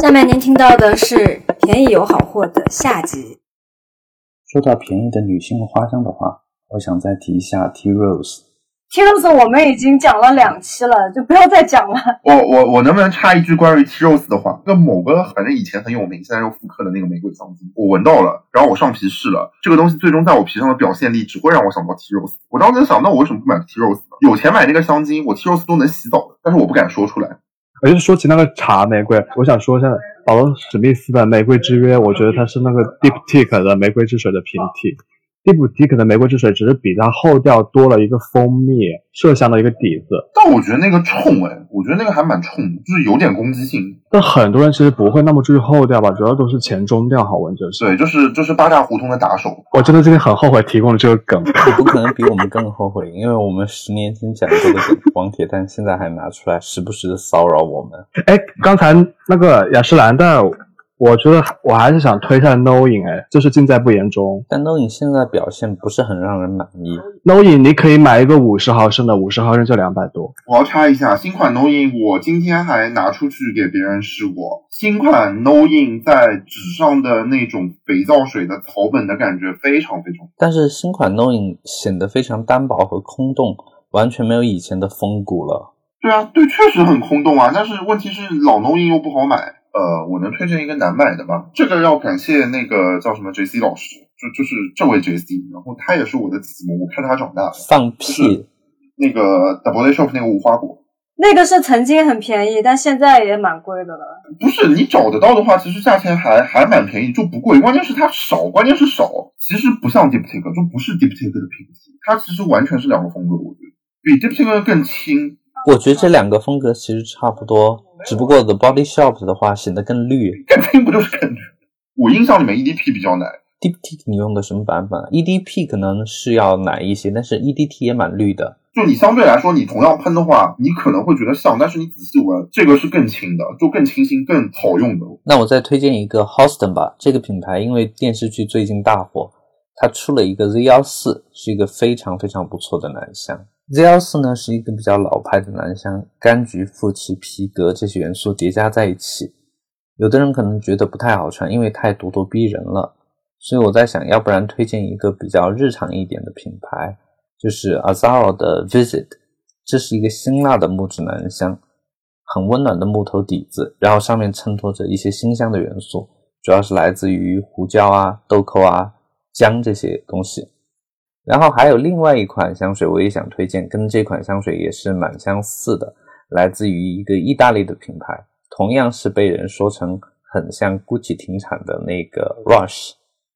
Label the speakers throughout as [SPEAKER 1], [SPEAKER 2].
[SPEAKER 1] 下面您听到的是便宜有好货的下集。
[SPEAKER 2] 说到便宜的女性花香的话，我想再提一下 T Rose。
[SPEAKER 1] T Rose 我们已经讲了两期了，就不要再讲了。
[SPEAKER 3] 我我我能不能插一句关于 T Rose 的话？那某个反正以前很有名，现在又复刻的那个玫瑰香精，我闻到了，然后我上皮试了，这个东西最终在我皮上的表现力只会让我想到 T Rose。我当时想，那我为什么不买 T Rose 呢？有钱买那个香精，我 T Rose 都能洗澡的，但是我不敢说出来。
[SPEAKER 4] 而且说起那个茶玫瑰，我想说一下保罗史密斯的玫瑰之约，我觉得它是那个 Deep Tique 的玫瑰之水的平替。Diptyque 的玫瑰之水只是比它后调多了一个蜂蜜麝香的一个底子，
[SPEAKER 3] 但我觉得那个冲哎，我觉得那个还蛮冲的，就是有点攻击性。
[SPEAKER 4] 但很多人其实不会那么注意后调吧，主要都是前中调好闻就是。
[SPEAKER 3] 对，就是就是八大胡同的打手。
[SPEAKER 4] 我真的今天很后悔提供了这个梗。
[SPEAKER 2] 你不可能比我们更后悔，因为我们十年前讲过的梗，王铁蛋现在还拿出来，时不时的骚扰我们。
[SPEAKER 4] 哎，刚才那个雅诗兰黛，我觉得我还是想推一下 Knowing，哎，就是尽在不言中。
[SPEAKER 2] 但 Knowing 现在表现不是很让人满意。
[SPEAKER 4] Knowing 你可以买一个五十毫升的，五十毫升就两百多。
[SPEAKER 3] 我要插一下，新款 Knowing 我今天还拿出去给别人试过。新款 Knowing 在纸上的那种肥皂水的草本的感觉非常非常。
[SPEAKER 2] 但是新款 Knowing 显得非常单薄和空洞，完全没有以前的风骨了。
[SPEAKER 3] 对啊，对，确实很空洞啊。但是问题是老 Knowing 又不好买。呃，我能推荐一个难买的吗？这个要感谢那个叫什么 J C 老师，就就是这位 J C，然后他也是我的启蒙，我看他长大的。
[SPEAKER 2] 放屁！
[SPEAKER 3] 那个 Double Shop 那个无花果，
[SPEAKER 1] 那个是曾经很便宜，但现在也蛮贵的了。
[SPEAKER 3] 不是你找得到的话，其实价钱还还蛮便宜，就不贵。关键是它少，关键是少。其实不像 Diptyque，就不是 Diptyque 的平替，它其实完全是两个风格，我觉得比 Diptyque 更轻。
[SPEAKER 2] 我觉得这两个风格其实差不多，只不过 The Body Shop 的话显得更绿。
[SPEAKER 3] 更拼不就是更绿？我印象里面 EDP 比较奶。
[SPEAKER 2] Diptyque 你用的什么版本？EDP 可能是要奶一些，但是 EDT 也蛮绿的。
[SPEAKER 3] 就你相对来说，你同样喷的话，你可能会觉得像，但是你仔细闻，这个是更轻的，就更清新、更好用的。
[SPEAKER 2] 那我再推荐一个 Houston 吧，这个品牌因为电视剧最近大火，它出了一个 Z 幺四，是一个非常非常不错的男香。Z 幺四呢是一个比较老派的男香，柑橘、馥奇、皮革这些元素叠加在一起，有的人可能觉得不太好穿，因为太咄咄逼人了。所以我在想，要不然推荐一个比较日常一点的品牌，就是 Azaro 的 Visit，这是一个辛辣的木质男香，很温暖的木头底子，然后上面衬托着一些辛香的元素，主要是来自于胡椒啊、豆蔻啊、姜这些东西。然后还有另外一款香水，我也想推荐，跟这款香水也是蛮相似的，来自于一个意大利的品牌，同样是被人说成很像 Gucci 停产的那个 Rush。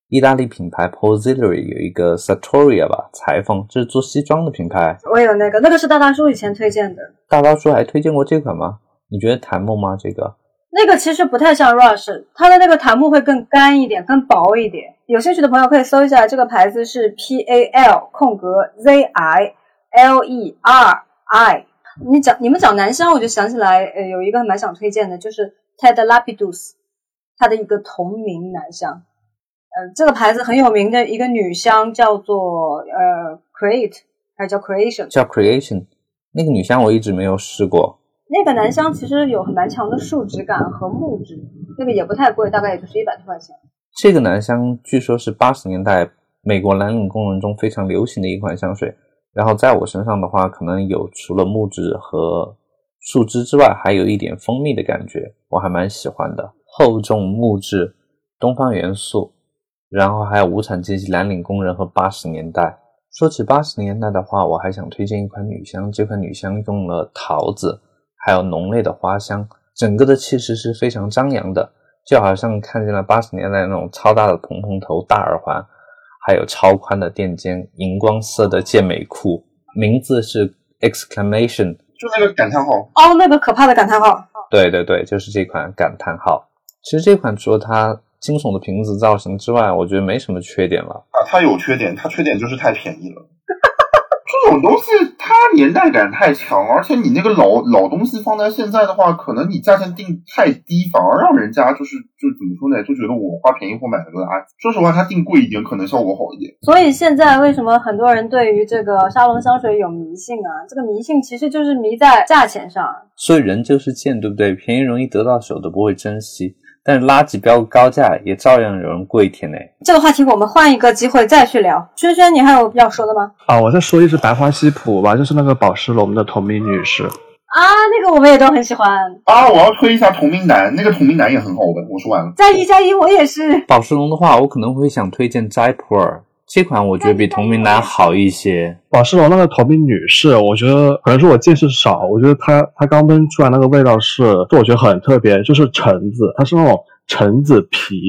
[SPEAKER 2] 意大利品牌 Posiliori 有一个 Sartoria 吧，裁缝，这是做西装的品牌。
[SPEAKER 1] 我有那个，那个是大大叔以前推荐的。
[SPEAKER 2] 大大叔还推荐过这款吗？你觉得檀木吗？这个？
[SPEAKER 1] 那个其实不太像 Rush，它的那个檀木会更干一点，更薄一点。有兴趣的朋友可以搜一下，这个牌子是 P A L 空格 Z I L E R I。你讲你们讲男香，我就想起来，呃，有一个蛮想推荐的，就是 Ted Lapidus，它的一个同名男香。呃，这个牌子很有名的一个女香叫做呃 Create，还是叫 Creation？
[SPEAKER 2] 叫 Creation。那个女香我一直没有试过。
[SPEAKER 1] 那个男香其实有蛮强的树脂感和木质，那个也不太贵，大概也就是一百多块钱。
[SPEAKER 2] 这个男香据说是八十年代美国蓝领工人中非常流行的一款香水。然后在我身上的话，可能有除了木质和树枝之外，还有一点蜂蜜的感觉，我还蛮喜欢的。厚重木质，东方元素，然后还有无产阶级蓝领工人和八十年代。说起八十年代的话，我还想推荐一款女香，这款女香用了桃子，还有浓烈的花香，整个的气势是非常张扬的，就好像看见了八十年代那种超大的蓬蓬头、大耳环，还有超宽的垫肩、荧光色的健美裤，名字是 exclamation，
[SPEAKER 3] 就那个感叹号。
[SPEAKER 1] 哦，那个可怕的感叹号。
[SPEAKER 2] 对对对，就是这款感叹号。其实这款除了它惊悚的瓶子造型之外，我觉得没什么缺点了。
[SPEAKER 3] 啊，它有缺点，它缺点就是太便宜了。就这种东西它年代感太强，而且你那个老老东西放在现在的话，可能你价钱定太低，反而让人家就是就怎么说呢，就觉得我花便宜货买了个垃圾。说实话，它定贵一点可能效果好一点。
[SPEAKER 1] 所以现在为什么很多人对于这个沙龙香水有迷信啊？这个迷信其实就是迷在价钱上。
[SPEAKER 2] 所以人就是贱，对不对？便宜容易得到手的不会珍惜。但是垃圾标个高价，也照样有人跪舔呢。
[SPEAKER 1] 这个话题我们换一个机会再去聊。轩轩，你还有要说的吗？
[SPEAKER 4] 啊，我再说一只白花西普吧，就是那个宝石龙的同名女士。
[SPEAKER 1] 啊，那个我们也都很喜欢。
[SPEAKER 3] 啊，我要推一下同名男，那个同名男也很好闻。我说完了。
[SPEAKER 1] 加一加一，我也是。
[SPEAKER 2] 宝石龙的话，我可能会想推荐斋普尔。这款我觉得比同名男好一些。
[SPEAKER 4] 宝诗龙那个同名女士，我觉得可能是我见识少，我觉得它它刚喷出来那个味道是，我觉得很特别，就是橙子，它是那种橙子皮，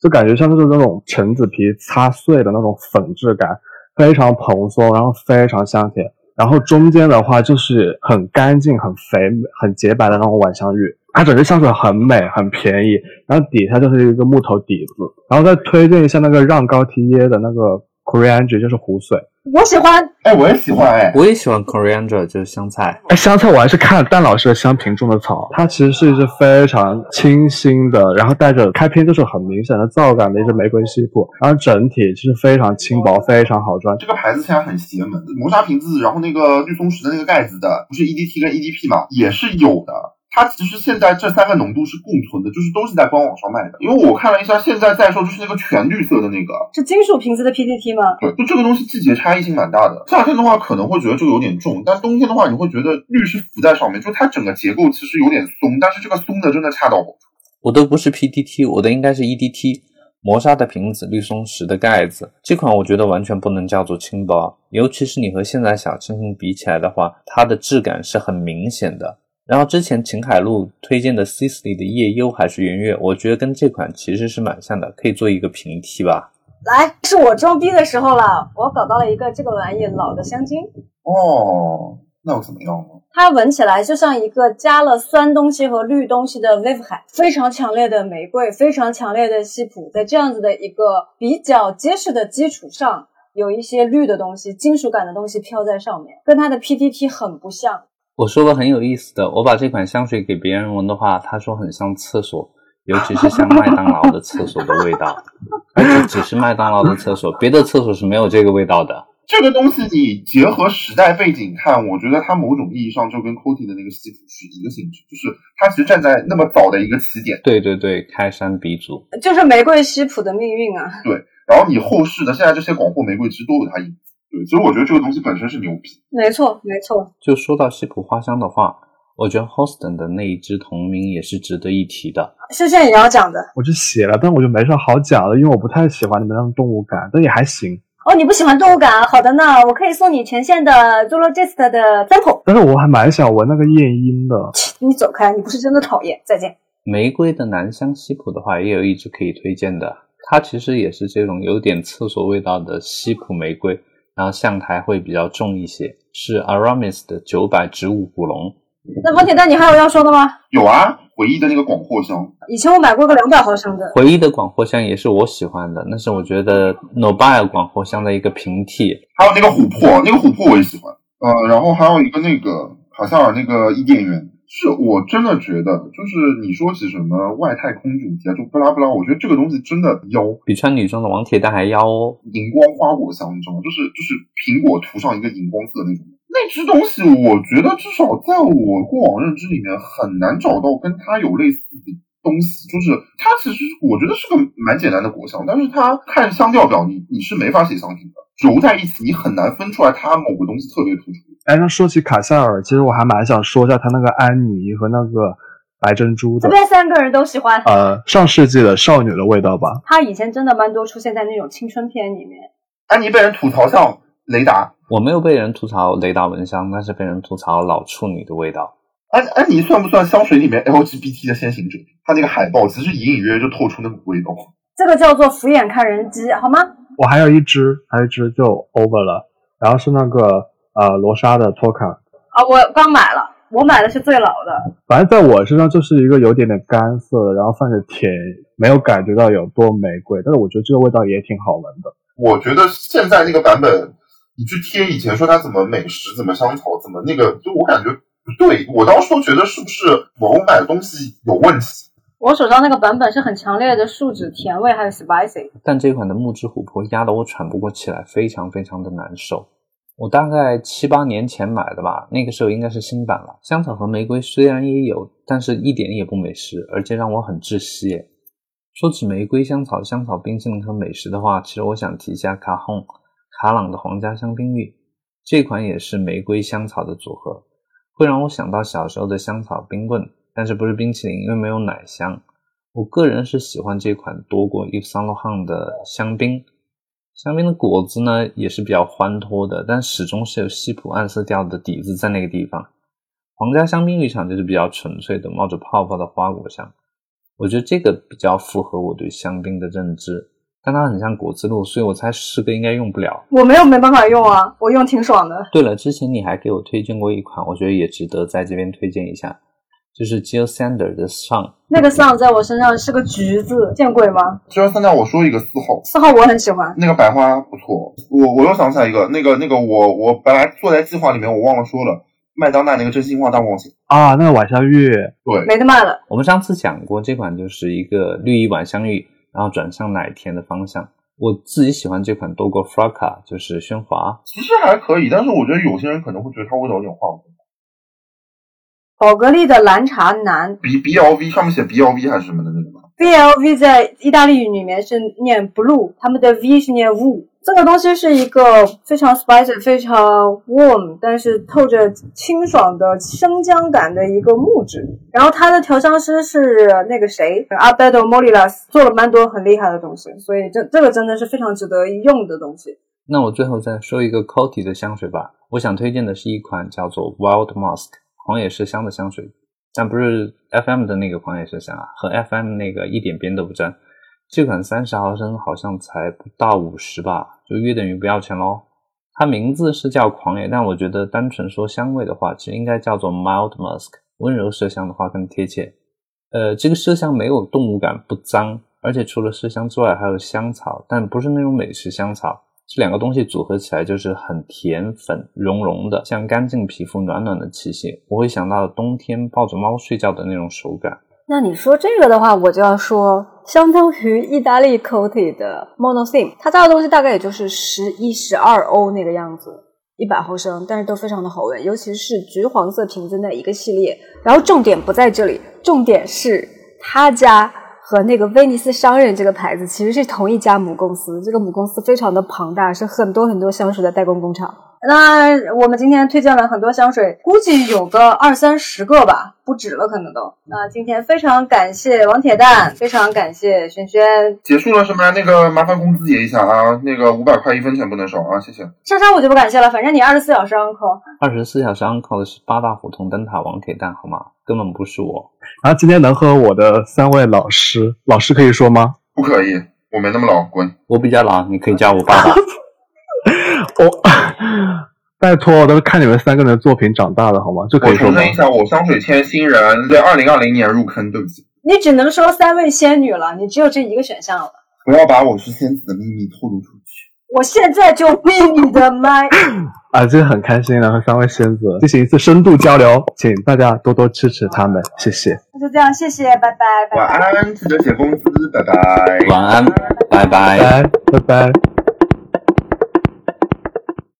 [SPEAKER 4] 就感觉像是那种橙子皮擦碎的那种粉质感，非常蓬松，然后非常香甜，然后中间的话就是很干净、很肥、很洁白的那种晚香玉。它整个香水很美，很便宜，然后底下就是一个木头底子，然后再推荐一下那个让高缇耶的那个 Coriander，就是湖水，
[SPEAKER 1] 我喜欢，
[SPEAKER 3] 哎，我也喜欢，哎，
[SPEAKER 2] 我也喜欢 Coriander，就是香菜，
[SPEAKER 4] 哎，香菜我还是看蛋老师的香瓶种的草，它其实是一支非常清新的，然后带着开篇就是很明显的皂感的一支玫瑰西普，然后整体其实非常轻薄，非常好穿。
[SPEAKER 3] 这个牌子现在很邪门，磨砂瓶子，然后那个绿松石的那个盖子的，不是 EDT 跟 EDP 嘛，也是有的。它其实现在这三个浓度是共存的，就是都是在官网上卖的。因为我看了一下，现在在售就是那个全绿色的那个，
[SPEAKER 1] 是金属瓶子的 PDT 吗？
[SPEAKER 3] 对，就这个东西季节差异性蛮大的。夏天的话可能会觉得这个有点重，但冬天的话你会觉得绿是浮在上面，就它整个结构其实有点松，但是这个松的真的恰到好处。
[SPEAKER 2] 我的不是 PDT，我的应该是 EDT，磨砂的瓶子，绿松石的盖子。这款我觉得完全不能叫做轻薄，尤其是你和现在小清新比起来的话，它的质感是很明显的。然后之前秦海璐推荐的 Sisley 的夜幽还是圆月，我觉得跟这款其实是蛮像的，可以做一个平替吧。
[SPEAKER 1] 来，是我装逼的时候了，我搞到了一个这个玩意老的香精。
[SPEAKER 3] 哦，那有什么用呢？
[SPEAKER 1] 它闻起来就像一个加了酸东西和绿东西的 wave 海，非常强烈的玫瑰，非常强烈的西普，在这样子的一个比较结实的基础上，有一些绿的东西、金属感的东西飘在上面，跟它的 PDT 很不像。
[SPEAKER 2] 我说个很有意思的，我把这款香水给别人闻的话，他说很像厕所，尤其是像麦当劳的厕所的味道，而且只是麦当劳的厕所，别的厕所是没有这个味道的。
[SPEAKER 3] 这个东西你结合时代背景看，我觉得它某种意义上就跟 Coty 的那个西服是一个性质，就是它其实站在那么早的一个起点。
[SPEAKER 2] 对对对，开山鼻祖，
[SPEAKER 1] 就是玫瑰西普的命运啊。
[SPEAKER 3] 对，然后你后世的现在这些广货玫瑰其实都有它影子。对，其实我觉得这个东西本身是牛逼。
[SPEAKER 1] 没错，没错。
[SPEAKER 2] 就说到西普花香的话，我觉得 Houston 的那一支同名也是值得一提的。
[SPEAKER 1] 是现在也要讲的，
[SPEAKER 4] 我就写了，但我就没啥好讲的，因为我不太喜欢里面那种动物感，但也还行。
[SPEAKER 1] 哦，你不喜欢动物感？好的呢，我可以送你前线的 Zoologist 的 sample。
[SPEAKER 4] 但是我还蛮想闻那个夜莺的。
[SPEAKER 1] 你走开，你不是真的讨厌。再见。
[SPEAKER 2] 玫瑰的南香西普的话，也有一支可以推荐的，它其实也是这种有点厕所味道的西普玫瑰。然后香台会比较重一些，是 Aramis 的九百植物古龙。
[SPEAKER 1] 那王铁蛋，你还有要说的吗？
[SPEAKER 3] 有啊，回忆的那个广藿香。
[SPEAKER 1] 以前我买过个两百毫升的。
[SPEAKER 2] 回忆的广藿香也是我喜欢的，那是我觉得 Nobile 广藿香的一个平替。
[SPEAKER 3] 还有那个琥珀，那个琥珀我也喜欢。呃，然后还有一个那个卡萨尔那个伊甸园。是我真的觉得，就是你说起什么外太空主题啊，就不拉不拉，我觉得这个东西真的妖，
[SPEAKER 2] 比穿女装的王铁蛋还妖哦。
[SPEAKER 3] 荧光花果香，你知道吗？就是就是苹果涂上一个荧光色那种，那只东西，我觉得至少在我过往认知里面很难找到跟它有类似的东西。就是它其实我觉得是个蛮简单的果香，但是它看香调表，你你是没法写香精的，揉在一起你很难分出来它某个东西特别突出。
[SPEAKER 4] 哎，那说起卡塞尔，其实我还蛮想说一下他那个安妮和那个白珍珠的。
[SPEAKER 1] 这边三个人都喜欢。
[SPEAKER 4] 呃，上世纪的少女的味道吧。
[SPEAKER 1] 他以前真的蛮多出现在那种青春片里面。
[SPEAKER 3] 安妮被人吐槽像雷达，
[SPEAKER 2] 我没有被人吐槽雷达蚊香，但是被人吐槽老处女的味道。
[SPEAKER 3] 安安妮算不算香水里面 LGBT 的先行者？它那个海报其实隐隐约约就透出那股味道。
[SPEAKER 1] 这个叫做俯眼看人机，好吗？
[SPEAKER 4] 我还有一支，还有一支就 over 了，然后是那个。呃，罗莎的托卡
[SPEAKER 1] 啊，我刚买了，我买的是最老的。
[SPEAKER 4] 反正在我身上就是一个有点点干涩的，然后泛着甜，没有感觉到有多玫瑰，但是我觉得这个味道也挺好闻的。
[SPEAKER 3] 我觉得现在那个版本你去贴以前说它怎么美食、怎么香草、怎么那个，就我感觉不对。我当时都觉得是不是我买的东西有问题？
[SPEAKER 1] 我手上那个版本是很强烈的树脂甜味，还有 spicy。
[SPEAKER 2] 但这款的木质琥珀压得我喘不过气来，非常非常的难受。我大概七八年前买的吧，那个时候应该是新版了。香草和玫瑰虽然也有，但是一点也不美食，而且让我很窒息。说起玫瑰香草、香草冰淇淋和美食的话，其实我想提一下卡 honn 卡朗的皇家香槟浴，这款也是玫瑰香草的组合，会让我想到小时候的香草冰棍，但是不是冰淇淋，因为没有奶香。我个人是喜欢这款多过 Yves Saint Laurent 的香槟。香槟的果子呢也是比较欢脱的，但始终是有西普暗色调的底子在那个地方。皇家香槟浴场就是比较纯粹的，冒着泡泡的花果香。我觉得这个比较符合我对香槟的认知，但它很像果汁露，所以我猜诗哥应该用不了。
[SPEAKER 1] 我没有没办法用啊，我用挺爽的。
[SPEAKER 2] 对了，之前你还给我推荐过一款，我觉得也值得在这边推荐一下，就是 Jill Sander 的 Sun。
[SPEAKER 1] 那个 sun 在我身上是个橘子，见鬼吗
[SPEAKER 3] ？？Jill Sander，，我说一个四号，
[SPEAKER 1] 四号我很喜欢。
[SPEAKER 3] 那个百花不错。我我又想起来一个，那个那个我我本来坐在计划里面，我忘了说了，麦当娜那个真心话大冒险。
[SPEAKER 4] 啊，那个晚香玉，
[SPEAKER 3] 对，
[SPEAKER 1] 没得卖了。
[SPEAKER 2] 我们上次讲过，这款就是一个绿意晚香玉，然后转向奶甜的方向。我自己喜欢这款多过 Fraca，就是喧哗。
[SPEAKER 3] 其实还可以，但是我觉得有些人可能会觉得它味道有点化工。
[SPEAKER 1] 宝格丽的蓝茶男
[SPEAKER 3] B B L V 上面写 B L V 还是什么的那个
[SPEAKER 1] B L V 在意大利语里面是念 blue，他们的 V 是念 wu。这个东西是一个非常 spicy、非常 warm，但是透着清爽的生姜感的一个木质。然后它的调香师是那个谁，Alberto Molilas，做了蛮多很厉害的东西，所以这这个真的是非常值得一用的东西。
[SPEAKER 2] 那我最后再说一个 Coty 的香水吧，我想推荐的是一款叫做 Wild Musk 狂野麝香的香水，但不是 FM 的那个狂野麝香啊，和 FM 那个一点边都不沾。这款三十毫升好像才不到五十吧，就约等于不要钱喽。它名字是叫狂野，但我觉得单纯说香味的话，其实应该叫做 Mild Musk，温柔麝香的话更贴切。呃，这个麝香没有动物感，不脏，而且除了麝香之外还有香草，但不是那种美食香草。这两个东西组合起来就是很甜粉融融的，像干净皮肤暖暖的气息。我会想到冬天抱着猫睡觉的那种手感。
[SPEAKER 1] 那你说这个的话，我就要说，相当于意大利 Coty 的 Monosim，它家的东西大概也就是十一、十二欧那个样子，一百毫升，但是都非常的好闻，尤其是橘黄色瓶子那一个系列。然后重点不在这里，重点是他家和那个威尼斯商人这个牌子其实是同一家母公司，这个母公司非常的庞大，是很多很多香水的代工工厂。那我们今天推荐了很多香水，估计有个二三十个吧，不止了，可能都。那今天非常感谢王铁蛋，非常感谢轩轩，
[SPEAKER 3] 结束了是吗？那个麻烦工资结一下啊，那个五百块一分钱不能少啊，谢谢。
[SPEAKER 1] 莎莎我就不感谢了，反正你二十四小时 uncle。
[SPEAKER 2] 二十四小时 uncle 的是八大胡同灯塔王铁蛋，好吗？根本不是我。
[SPEAKER 4] 然后今天能和我的三位老师，老师可以说吗？
[SPEAKER 3] 不可以，我没那么老，滚。
[SPEAKER 2] 我比较老，你可以叫我爸爸。
[SPEAKER 4] 我拜托，我都是看你们三个人的作品长大的，好吗？就可以说吗
[SPEAKER 3] 我重申？一下，我香水签新人，对，二零二零年入坑，对不起，
[SPEAKER 1] 你只能说三位仙女了，你只有这一个选项了。
[SPEAKER 3] 不要把我是仙子的秘密透露出去。
[SPEAKER 1] 我现在就闭你的麦。
[SPEAKER 4] 啊，真的很开心能和三位仙子进行一次深度交流，请大家多多支持他们，谢谢。
[SPEAKER 1] 那就这样，谢谢，拜拜，拜拜。
[SPEAKER 3] 晚安，记得写工资，拜拜。
[SPEAKER 2] 晚安，拜拜。
[SPEAKER 4] 拜拜拜拜。